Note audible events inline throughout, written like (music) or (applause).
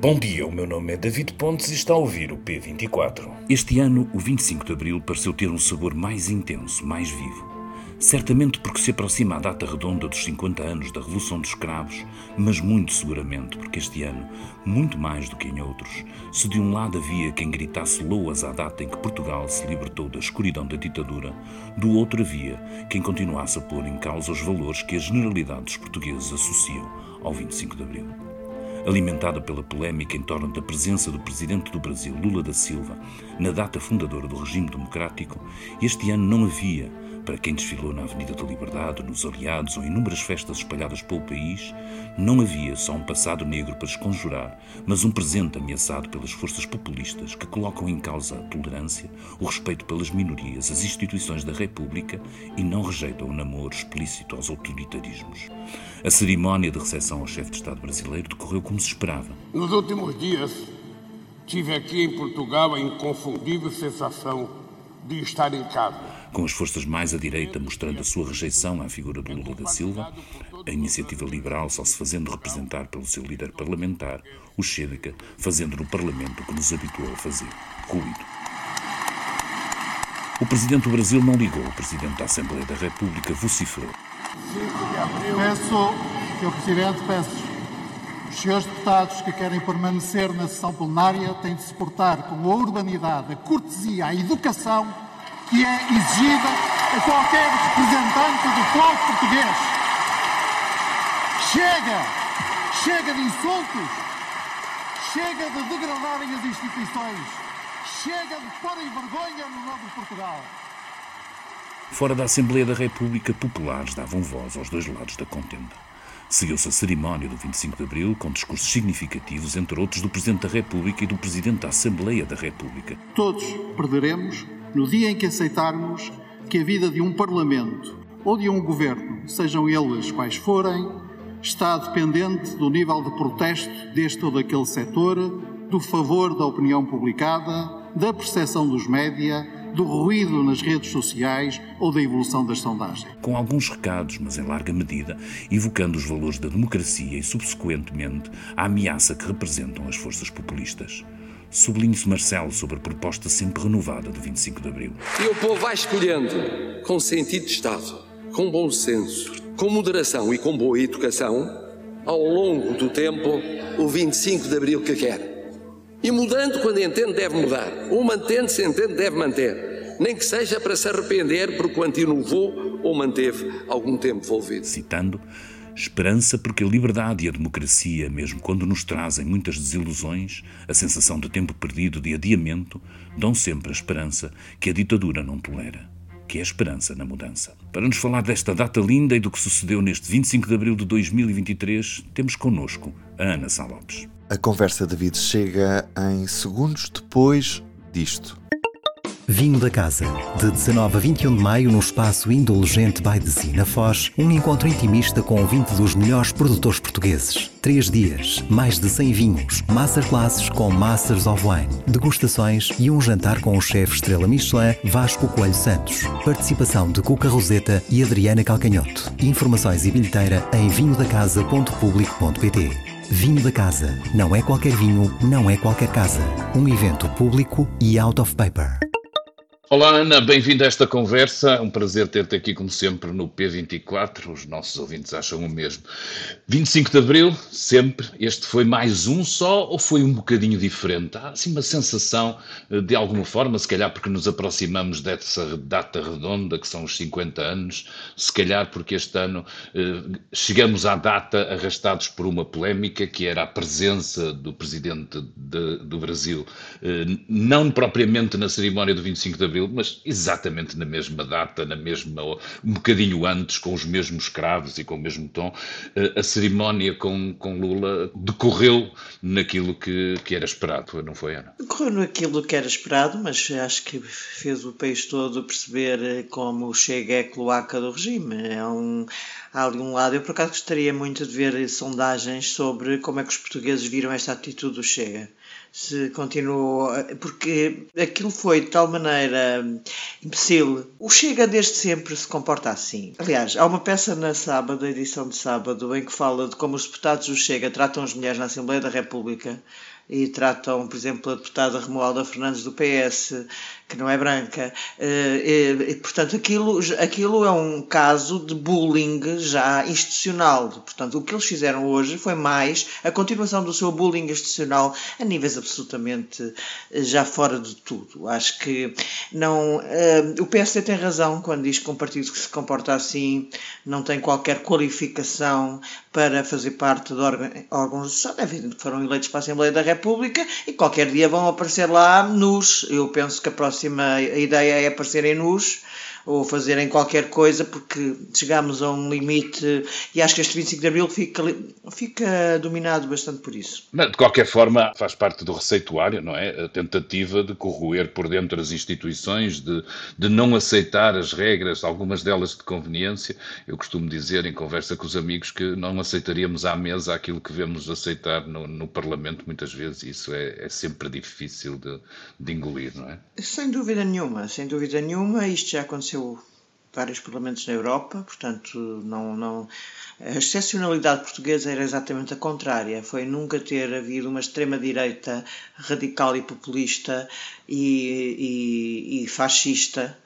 Bom dia, o meu nome é David Pontes e está a ouvir o P24. Este ano, o 25 de Abril pareceu ter um sabor mais intenso, mais vivo. Certamente porque se aproxima a data redonda dos 50 anos da Revolução dos Escravos, mas muito seguramente porque este ano, muito mais do que em outros, se de um lado havia quem gritasse loas à data em que Portugal se libertou da escuridão da ditadura, do outro havia quem continuasse a pôr em causa os valores que a generalidade dos portugueses associam ao 25 de Abril alimentada pela polémica em torno da presença do presidente do Brasil, Lula da Silva, na data fundadora do regime democrático, este ano não havia para quem desfilou na Avenida da Liberdade, nos Aliados ou inúmeras festas espalhadas pelo país, não havia só um passado negro para esconjurar, mas um presente ameaçado pelas forças populistas que colocam em causa a tolerância, o respeito pelas minorias, as instituições da República e não rejeitam o namoro explícito aos autoritarismos. A cerimónia de recepção ao chefe de Estado brasileiro decorreu como se esperava. Nos últimos dias, tive aqui em Portugal a inconfundível sensação de estar em casa com as forças mais à direita mostrando a sua rejeição à figura do Lula da Silva, a iniciativa liberal só se fazendo representar pelo seu líder parlamentar, o Chega, fazendo no Parlamento o que nos habituou a fazer, ruído. O Presidente do Brasil não ligou, o Presidente da Assembleia da República vociferou. Peço, Sr. Presidente, peço. Os senhores deputados que querem permanecer na sessão plenária têm de se portar com a urbanidade, a cortesia, a educação que é exigida a qualquer representante do povo português. Chega! Chega de insultos! Chega de degradarem as instituições! Chega de porem vergonha no nome de Portugal! Fora da Assembleia da República, populares davam voz aos dois lados da contenda. Seguiu-se a cerimónia do 25 de Abril com discursos significativos, entre outros, do Presidente da República e do Presidente da Assembleia da República. Todos perderemos no dia em que aceitarmos que a vida de um Parlamento ou de um governo, sejam eles quais forem, está dependente do nível de protesto deste ou daquele setor, do favor da opinião publicada, da percepção dos média, do ruído nas redes sociais ou da evolução das sondagens. Com alguns recados, mas em larga medida, evocando os valores da democracia e, subsequentemente, a ameaça que representam as forças populistas. Sublinhe-se Marcelo sobre a proposta sempre renovada do 25 de Abril. E o povo vai escolhendo com sentido de Estado, com bom senso, com moderação e com boa educação, ao longo do tempo, o 25 de Abril que quer. E mudando quando entende, deve mudar. Ou mantendo-se, entende, deve manter. Nem que seja para se arrepender porque quanto inovou ou manteve algum tempo envolvido. Citando, Esperança porque a liberdade e a democracia, mesmo quando nos trazem muitas desilusões, a sensação de tempo perdido, de adiamento, dão sempre a esperança que a ditadura não tolera, que é a esperança na mudança. Para nos falar desta data linda e do que sucedeu neste 25 de abril de 2023, temos connosco a Ana Sá Lopes. A conversa de David chega em segundos depois disto. Vinho da Casa, de 19 a 21 de maio no espaço Indulgente Sea, na Foz, um encontro intimista com 20 dos melhores produtores portugueses. Três dias, mais de 100 vinhos, masterclasses com Masters of Wine, degustações e um jantar com o chefe estrela Michelin Vasco Coelho Santos. Participação de Cuca Roseta e Adriana Calcanhoto. Informações e bilheteira em vinhodacasa.publico.pt. Vinho da Casa. Não é qualquer vinho, não é qualquer casa. Um evento público e out of paper. Olá Ana, bem-vinda a esta conversa. Um prazer ter-te aqui, como sempre, no P24. Os nossos ouvintes acham o mesmo. 25 de Abril, sempre. Este foi mais um só ou foi um bocadinho diferente? Há assim uma sensação, eh, de alguma forma, se calhar porque nos aproximamos dessa data redonda, que são os 50 anos, se calhar porque este ano eh, chegamos à data arrastados por uma polémica que era a presença do Presidente de, do Brasil, eh, não propriamente na cerimónia do 25 de Abril Abril, mas exatamente na mesma data, na mesma, um bocadinho antes, com os mesmos cravos e com o mesmo tom, eh, a cerimónia com, com Lula decorreu naquilo que, que era esperado, não foi, Ana? Decorreu naquilo que era esperado, mas acho que fez o país todo perceber eh, como chega é a cloaca do regime. É um, há ali um lado. Eu, por acaso, gostaria muito de ver sondagens sobre como é que os portugueses viram esta atitude do Chega se continuou, porque aquilo foi de tal maneira imbecil. O Chega desde sempre se comporta assim. Aliás, há uma peça na sábado, edição de sábado, em que fala de como os deputados do Chega tratam as mulheres na Assembleia da República e tratam, por exemplo, a deputada Romualda Fernandes do PS, que não é branca. Eh, e, portanto, aquilo, aquilo é um caso de bullying já institucional. Portanto, o que eles fizeram hoje foi mais a continuação do seu bullying institucional a níveis absolutamente eh, já fora de tudo. Acho que não. Eh, o PSD tem razão quando diz que um partido que se comporta assim não tem qualquer qualificação para fazer parte de órgãos. É evidente que foram eleitos para a Assembleia da República República e qualquer dia vão aparecer lá nus. Eu penso que a próxima ideia é aparecerem nus ou fazerem qualquer coisa, porque chegamos a um limite e acho que este 25 de Abril fica, fica dominado bastante por isso. De qualquer forma, faz parte do receituário, não é? A tentativa de corroer por dentro as instituições, de, de não aceitar as regras, algumas delas de conveniência. Eu costumo dizer em conversa com os amigos que não aceitaríamos à mesa aquilo que vemos aceitar no, no Parlamento muitas vezes, isso é, é sempre difícil de, de engolir, não é? Sem dúvida nenhuma, sem dúvida nenhuma, isto já aconteceu vários parlamentos na Europa, portanto, não, não, a excepcionalidade portuguesa era exatamente a contrária, foi nunca ter havido uma extrema-direita radical e populista e, e, e fascista.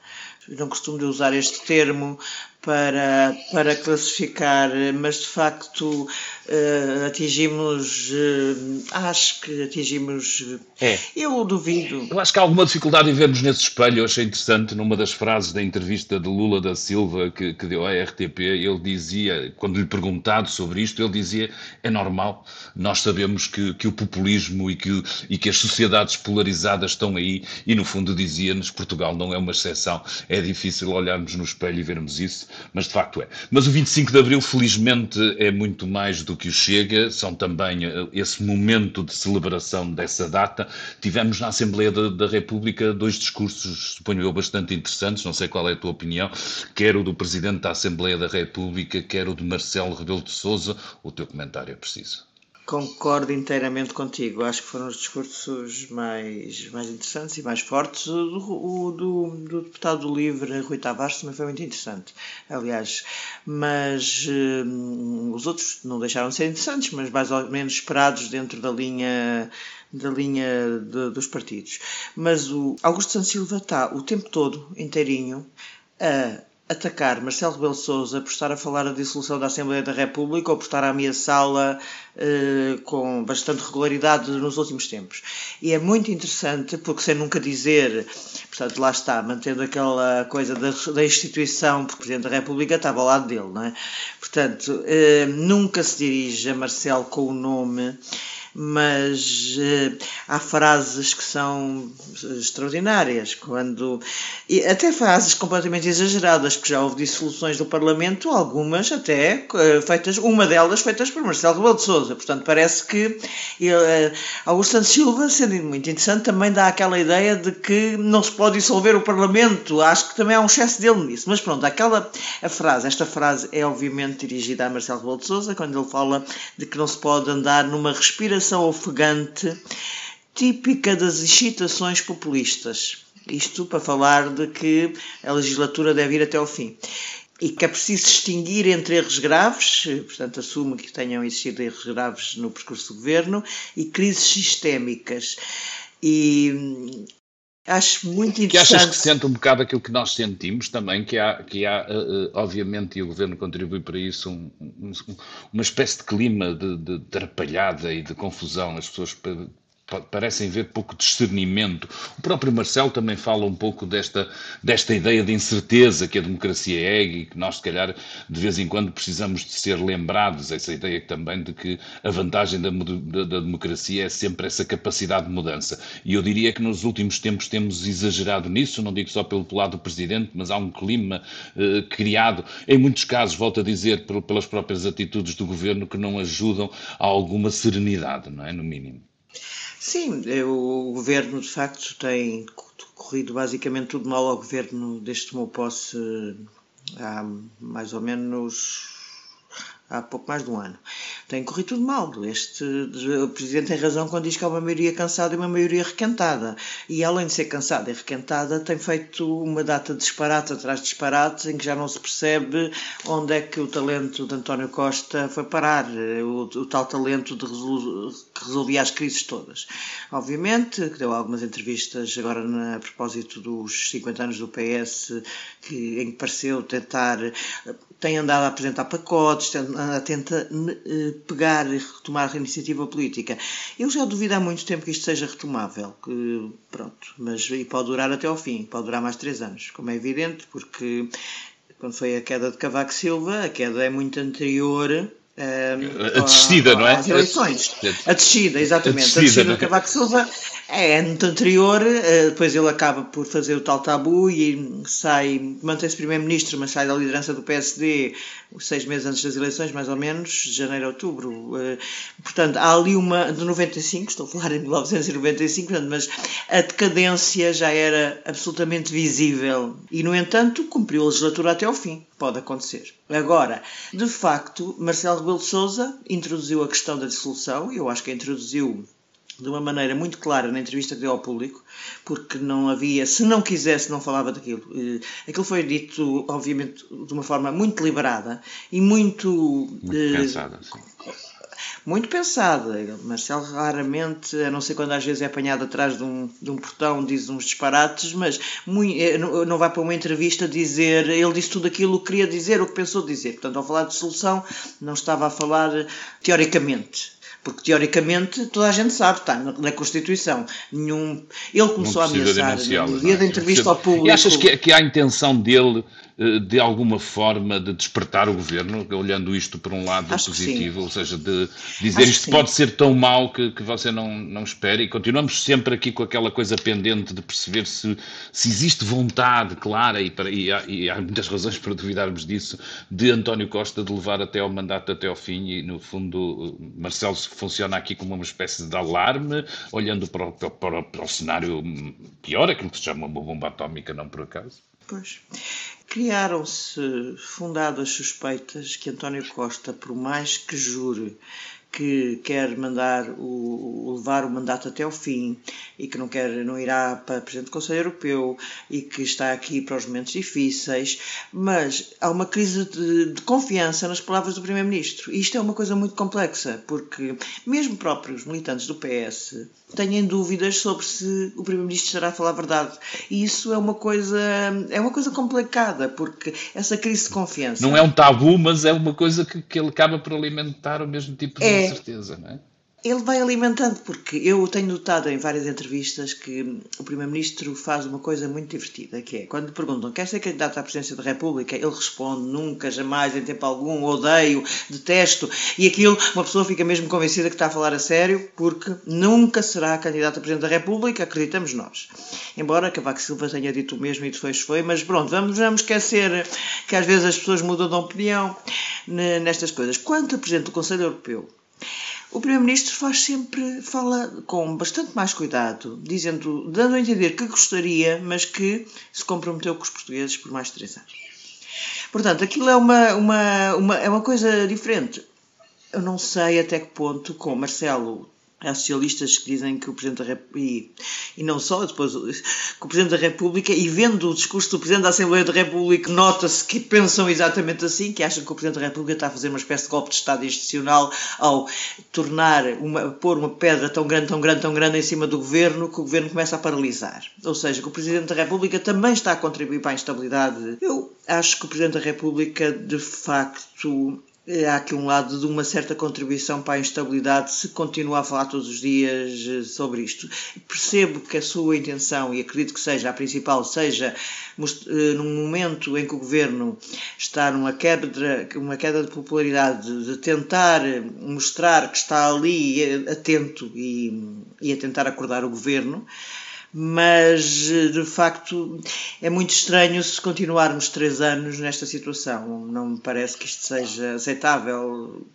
Não costumo usar este termo para, para classificar, mas de facto uh, atingimos, uh, acho que atingimos, é. eu duvido. Eu acho que há alguma dificuldade em vermos nesse espelho, eu achei interessante numa das frases da entrevista de Lula da Silva que, que deu à RTP, ele dizia, quando lhe perguntado sobre isto, ele dizia, é normal, nós sabemos que, que o populismo e que, e que as sociedades polarizadas estão aí, e no fundo dizia-nos, Portugal não é uma exceção, é difícil olharmos no espelho e vermos isso, mas de facto é. Mas o 25 de Abril, felizmente, é muito mais do que o Chega, são também eh, esse momento de celebração dessa data. Tivemos na Assembleia da, da República dois discursos, suponho eu, bastante interessantes, não sei qual é a tua opinião, quer o do Presidente da Assembleia da República, quer o de Marcelo Rebelo de Sousa. O teu comentário é preciso. Concordo inteiramente contigo. Acho que foram os discursos mais, mais interessantes e mais fortes. O do, do, do deputado do Livre, Rui Tavares, também foi muito interessante, aliás. Mas hum, os outros não deixaram de ser interessantes, mas mais ou menos esperados dentro da linha da linha de, dos partidos. Mas o Augusto Santos Silva está o tempo todo inteirinho a atacar Marcelo Rebelo Sousa por estar a falar da dissolução da Assembleia da República ou por estar a ameaçá-la eh, com bastante regularidade nos últimos tempos. E é muito interessante porque sem nunca dizer, portanto lá está, mantendo aquela coisa da, da instituição, porque o Presidente da República estava ao lado dele, não é? Portanto, eh, nunca se dirige a Marcelo com o nome mas uh, há frases que são extraordinárias, quando e até frases completamente exageradas, porque já houve dissoluções do Parlamento, algumas até uh, feitas, uma delas feitas por Marcelo Rebelo de Sousa. Portanto, parece que ele, uh, Augusto Santos Silva, sendo muito interessante, também dá aquela ideia de que não se pode dissolver o Parlamento. Acho que também há um excesso dele nisso. Mas pronto, aquela a frase, esta frase é obviamente dirigida a Marcelo Rebelo de Sousa, quando ele fala de que não se pode andar numa respiração respiração ofegante típica das excitações populistas. Isto para falar de que a legislatura deve ir até ao fim. E que é preciso distinguir entre erros graves, portanto, assume que tenham existido erros graves no percurso do governo, e crises sistémicas. E Acho muito interessante. Que achas que sente um bocado aquilo que nós sentimos também, que há, que há uh, obviamente, e o Governo contribui para isso, um, um, uma espécie de clima de, de, e de confusão. As pessoas parecem ver pouco discernimento. O próprio Marcelo também fala um pouco desta, desta ideia de incerteza que a democracia é e que nós, se calhar, de vez em quando precisamos de ser lembrados, essa ideia também de que a vantagem da, da, da democracia é sempre essa capacidade de mudança. E eu diria que nos últimos tempos temos exagerado nisso, não digo só pelo lado do Presidente, mas há um clima eh, criado, em muitos casos, volto a dizer, pelas próprias atitudes do Governo, que não ajudam a alguma serenidade, não é? No mínimo. Sim, é, o governo de facto tem corrido basicamente tudo mal ao governo. Que tomou posse há mais ou menos há pouco mais de um ano. Tem corrido tudo mal. Este, o Presidente tem razão quando diz que há uma maioria cansada e uma maioria requentada. E além de ser cansada e requentada, tem feito uma data de disparates atrás de disparates em que já não se percebe onde é que o talento de António Costa foi parar. O, o tal talento de resol, que resolvia as crises todas. Obviamente, que deu algumas entrevistas agora na, a propósito dos 50 anos do PS, que, em que pareceu tentar tem andado a apresentar pacotes, tenta eh, pegar e retomar a iniciativa política. Eu já duvido há muito tempo que isto seja retomável, que, pronto, mas e pode durar até ao fim, pode durar mais três anos, como é evidente, porque quando foi a queda de Cavaco Silva, a queda é muito anterior a descida, não é? As eleições. A descida, exatamente. A descida, a descida é? Cavaco Silva é ano anterior, eh, depois ele acaba por fazer o tal tabu e sai, mantém-se primeiro-ministro, mas sai da liderança do PSD seis meses antes das eleições, mais ou menos, de janeiro a outubro. Eh, portanto, há ali uma, de 95, estou a falar em 1995, mas a decadência já era absolutamente visível e, no entanto, cumpriu a legislatura até ao fim. Pode acontecer. Agora, de facto, Marcelo Rebelo de Sousa introduziu a questão da dissolução, eu acho que a introduziu de uma maneira muito clara na entrevista que deu ao público, porque não havia, se não quisesse, não falava daquilo. Aquilo foi dito, obviamente, de uma forma muito deliberada e muito. Muito eh, pensada, sim. Muito pensada. Marcelo raramente, a não ser quando às vezes é apanhado atrás de um, de um portão, diz uns disparates, mas muito, eh, não vai para uma entrevista dizer ele disse tudo aquilo que queria dizer, o que pensou dizer. Portanto, ao falar de solução, não estava a falar teoricamente porque teoricamente toda a gente sabe, está na Constituição. Nenhum... Ele começou a ameaçar no dia é? da entrevista ao público. E achas que, que há a intenção dele de alguma forma de despertar o governo, olhando isto por um lado Acho positivo, ou seja, de dizer Acho isto pode ser tão mau que, que você não, não espere, e continuamos sempre aqui com aquela coisa pendente de perceber se, se existe vontade clara, e, para, e, há, e há muitas razões para duvidarmos disso, de António Costa de levar até ao mandato até ao fim, e no fundo Marcelo funciona aqui como uma espécie de alarme, olhando para o, para, para o cenário pior, aquilo que se chama uma bomba atómica, não por acaso. Pois. Criaram-se fundadas suspeitas que António Costa, por mais que jure que quer mandar o, levar o mandato até ao fim e que não quer não irá para presidente do Conselho Europeu e que está aqui para os momentos difíceis, mas há uma crise de, de confiança nas palavras do primeiro-ministro. Isto é uma coisa muito complexa, porque mesmo próprios militantes do PS têm dúvidas sobre se o primeiro-ministro estará a falar a verdade. E isso é uma coisa é uma coisa complicada, porque essa crise de confiança não é um tabu, mas é uma coisa que, que ele acaba por alimentar o mesmo tipo de é, certeza, não é? Ele vai alimentando, porque eu tenho notado em várias entrevistas que o Primeiro-Ministro faz uma coisa muito divertida, que é, quando perguntam quer ser candidato à presidência da República, ele responde nunca, jamais, em tempo algum, odeio, detesto, e aquilo, uma pessoa fica mesmo convencida que está a falar a sério, porque nunca será candidato a presidente da República, acreditamos nós. Embora Cavaco Silva tenha dito o mesmo e depois foi, mas pronto, vamos, vamos esquecer que às vezes as pessoas mudam de opinião nestas coisas. Quanto a Presidente do Conselho Europeu, o Primeiro-Ministro faz sempre, fala com bastante mais cuidado, dizendo, dando a entender que gostaria, mas que se comprometeu com os portugueses por mais de três anos. Portanto, aquilo é uma, uma, uma, é uma coisa diferente. Eu não sei até que ponto, com Marcelo Há socialistas que dizem que o Presidente da República, e, e, não só, depois, que o Presidente da República, e vendo o discurso do Presidente da Assembleia da República, nota-se que pensam exatamente assim, que acham que o Presidente da República está a fazer uma espécie de golpe de Estado institucional ao tornar, uma, pôr uma pedra tão grande, tão grande, tão grande em cima do Governo, que o Governo começa a paralisar. Ou seja, que o Presidente da República também está a contribuir para a instabilidade. Eu acho que o Presidente da República, de facto, há aqui um lado de uma certa contribuição para a instabilidade se continuar a falar todos os dias eh, sobre isto. Percebo que a sua intenção, e acredito que seja a principal, seja eh, num momento em que o governo está numa queda, uma queda de popularidade, de tentar mostrar que está ali eh, atento e, e a tentar acordar o governo mas de facto é muito estranho se continuarmos três anos nesta situação. Não me parece que isto seja aceitável.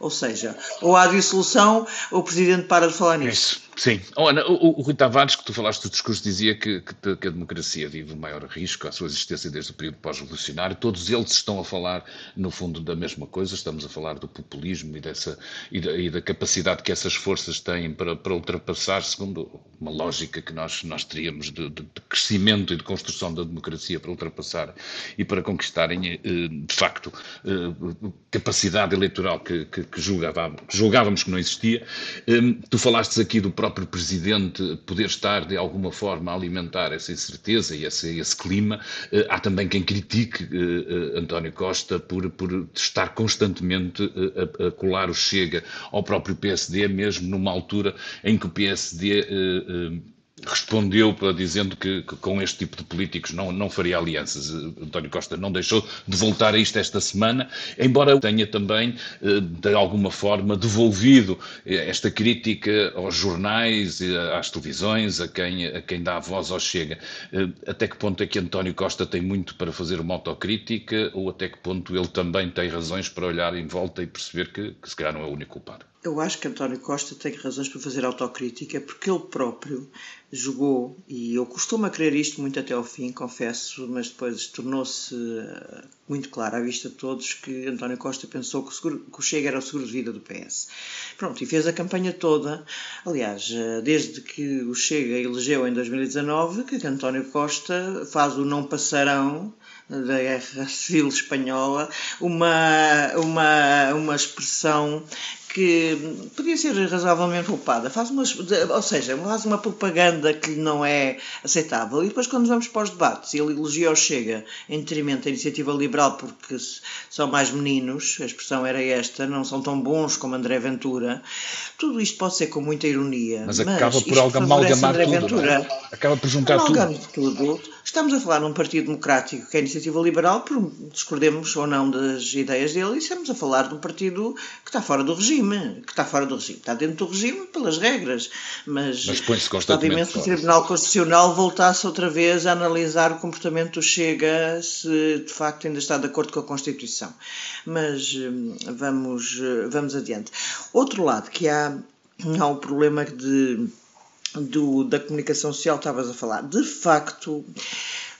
Ou seja, ou há dissolução ou o Presidente para de falar nisso. Sim. Oh, Ana, o, o, Rui Tavares, que tu falaste do discurso, dizia que, que, que, a democracia vive o maior risco à sua existência desde o período pós-revolucionário. Todos eles estão a falar, no fundo, da mesma coisa. Estamos a falar do populismo e, dessa, e, da, e da capacidade que essas forças têm para, para, ultrapassar, segundo uma lógica que nós, nós teríamos de, de, de, crescimento e de construção da democracia, para ultrapassar e para conquistarem, eh, de facto, eh, capacidade eleitoral que, que, que julgávamos, que julgávamos que não existia. Eh, tu falaste aqui do próprio próprio presidente poder estar de alguma forma a alimentar essa incerteza e esse, esse clima. Eh, há também quem critique eh, eh, António Costa por, por estar constantemente a, a, colar o Chega ao próprio PSD, mesmo numa altura em que o PSD respondeu para dizendo que, que, com este tipo de políticos não, não faria alianças. Eh, António Costa não deixou de voltar a isto esta semana, embora tenha também, eh, de alguma forma, devolvido eh, esta crítica aos jornais, às televisões, a quem, a quem dá a voz ao Chega. Até que ponto é que António Costa tem muito para fazer uma autocrítica ou até que ponto ele também tem razões para olhar em volta e perceber que, que se calhar não é o único culpado? Eu acho que António Costa tem razões para fazer autocrítica porque ele próprio jogou, e eu costumo crer isto muito até ao fim, confesso, mas depois tornou-se eh, muito claro à vista de todos que António Costa pensou que o, seguro, que o Chega era o seguro de vida do PS. Pronto, e fez a campanha toda, aliás, eh, desde que o Chega elegeu em 2019, que António Costa faz o não passarão da Guerra (laughs) Civil Espanhola, uma, uma, uma expressão que podia ser razoavelmente poupada, faz uma, ou seja, faz uma propaganda que não é aceitável. E depois, quando vamos para os debates, ele elogia o Chega em detrimento da iniciativa liberal porque são mais meninos, a expressão era esta, não são tão bons como André Ventura. Tudo isto pode ser com muita ironia. Mas, mas acaba por amalgamar tudo. É? Ventura, é? Acaba por juntar tudo. tudo. Estamos a falar num Partido Democrático que é a iniciativa liberal, por discordemos ou não das ideias dele, e estamos a falar de um partido que está fora do regime regime, que está fora do regime. Está dentro do regime pelas regras, mas, mas obviamente que o Tribunal Constitucional voltasse outra vez a analisar o comportamento do Chega se de facto ainda está de acordo com a Constituição. Mas hum, vamos, vamos adiante. Outro lado que há, há o problema de, do, da comunicação social, estavas a falar. De facto,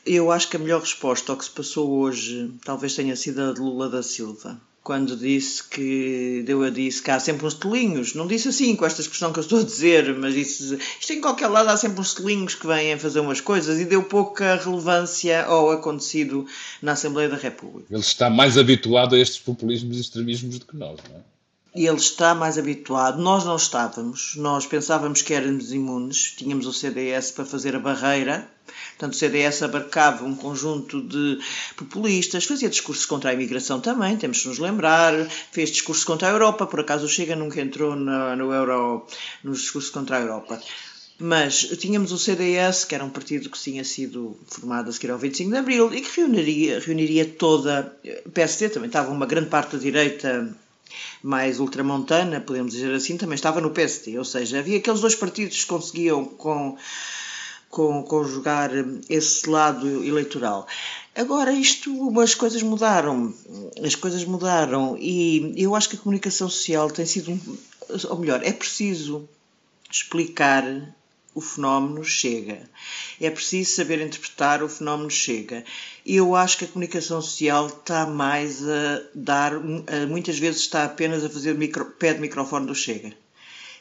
eu acho que a melhor resposta ao que se passou hoje talvez tenha sido a de Lula da Silva quando disse que deu a disse que há sempre uns telinhos. Não disse assim com esta expressão que eu estou a dizer, mas disse isto em qualquer lado há sempre uns telinhos que vêm fazer umas coisas e deu pouca relevância ao acontecido na Assembleia da República. Ele está mais habituado a estes populismos e extremismos do que nós, não é? Ele está mais habituado. Nós não estávamos. Nós pensávamos que éramos imunes. Tínhamos o CDS para fazer a barreira Portanto, o CDS abarcava um conjunto de populistas, fazia discursos contra a imigração também, temos de nos lembrar, fez discursos contra a Europa, por acaso o Chega nunca entrou no, no Euro, nos discursos contra a Europa. Mas tínhamos o CDS, que era um partido que tinha sido formado a seguir ao 25 de Abril e que reuniria, reuniria toda. PSD também estava uma grande parte da direita mais ultramontana, podemos dizer assim, também estava no PSD. Ou seja, havia aqueles dois partidos que conseguiam, com com, conjugar esse lado eleitoral. Agora, isto, as coisas mudaram, as coisas mudaram e eu acho que a comunicação social tem sido, ou melhor, é preciso explicar o fenómeno chega. É preciso saber interpretar o fenómeno chega. Eu acho que a comunicação social está mais a dar, muitas vezes está apenas a fazer micro, pé de microfone do chega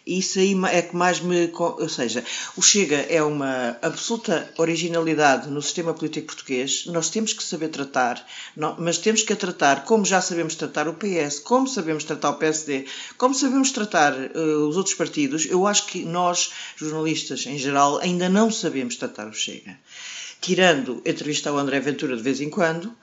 isso aí é que mais me. Ou seja, o Chega é uma absoluta originalidade no sistema político português. Nós temos que saber tratar, mas temos que a tratar como já sabemos tratar o PS, como sabemos tratar o PSD, como sabemos tratar uh, os outros partidos. Eu acho que nós, jornalistas em geral, ainda não sabemos tratar o Chega. Tirando entrevista ao André Ventura de vez em quando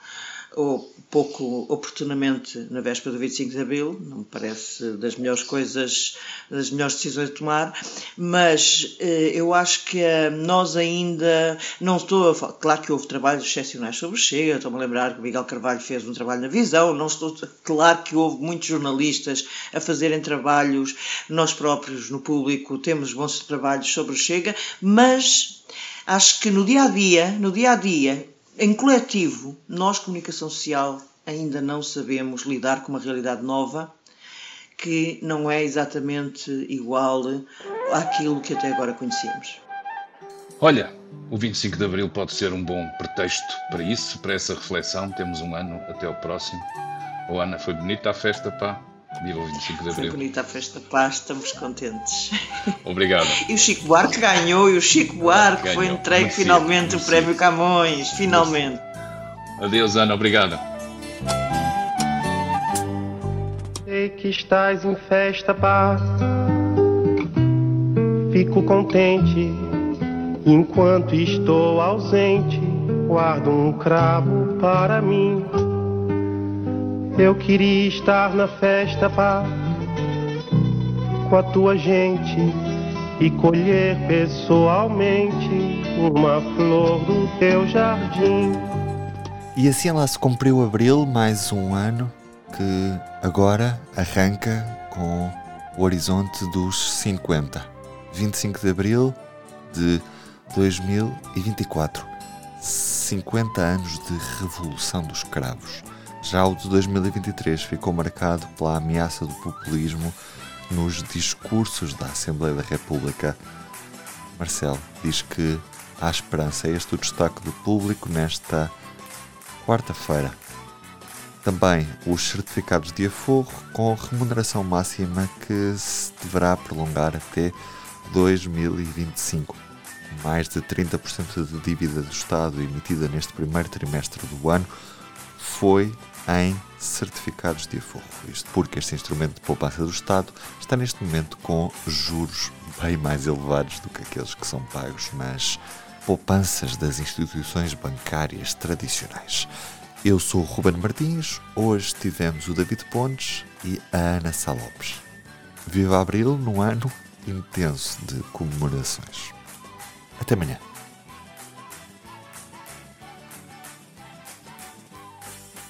ou pouco oportunamente na véspera do 25 de Abril, não me parece das melhores coisas, das melhores decisões a tomar, mas eh, eu acho que eh, nós ainda, não estou a falar, claro que houve trabalhos excepcionais sobre Chega, estou-me a lembrar que o Miguel Carvalho fez um trabalho na Visão, não estou, claro que houve muitos jornalistas a fazerem trabalhos, nós próprios no público temos bons trabalhos sobre Chega, mas acho que no dia a dia, no dia a dia, em coletivo, nós, comunicação social, ainda não sabemos lidar com uma realidade nova que não é exatamente igual àquilo que até agora conhecíamos. Olha, o 25 de Abril pode ser um bom pretexto para isso, para essa reflexão. Temos um ano até o próximo. Oh, Ana, foi bonita a festa, pá. O 25 de Abril. Foi bonita a festa, pá, estamos contentes. Obrigado. (laughs) E o Chico Buarque ganhou, e o Chico Buarque Ganhou. foi entregue Merecido, finalmente o merecido. Prémio Camões, finalmente. Adeus, Ana, obrigado. Sei que estás em festa, paz. Fico contente enquanto estou ausente. Guardo um cravo para mim. Eu queria estar na festa, paz, com a tua gente e colher pessoalmente uma flor do teu jardim. E assim lá se cumpriu abril, mais um ano que agora arranca com o horizonte dos 50. 25 de abril de 2024. 50 anos de Revolução dos Cravos. Já o de 2023 ficou marcado pela ameaça do populismo nos discursos da Assembleia da República. Marcelo diz que há esperança. É este o destaque do público nesta quarta-feira. Também os certificados de aforro com remuneração máxima que se deverá prolongar até 2025. Mais de 30% de dívida do Estado emitida neste primeiro trimestre do ano foi em certificados de aforro. Isto porque este instrumento de poupança do Estado está neste momento com juros bem mais elevados do que aqueles que são pagos nas poupanças das instituições bancárias tradicionais. Eu sou o Ruben Martins, hoje tivemos o David Pontes e a Ana Salopes. Viva Abril num ano intenso de comemorações. Até amanhã.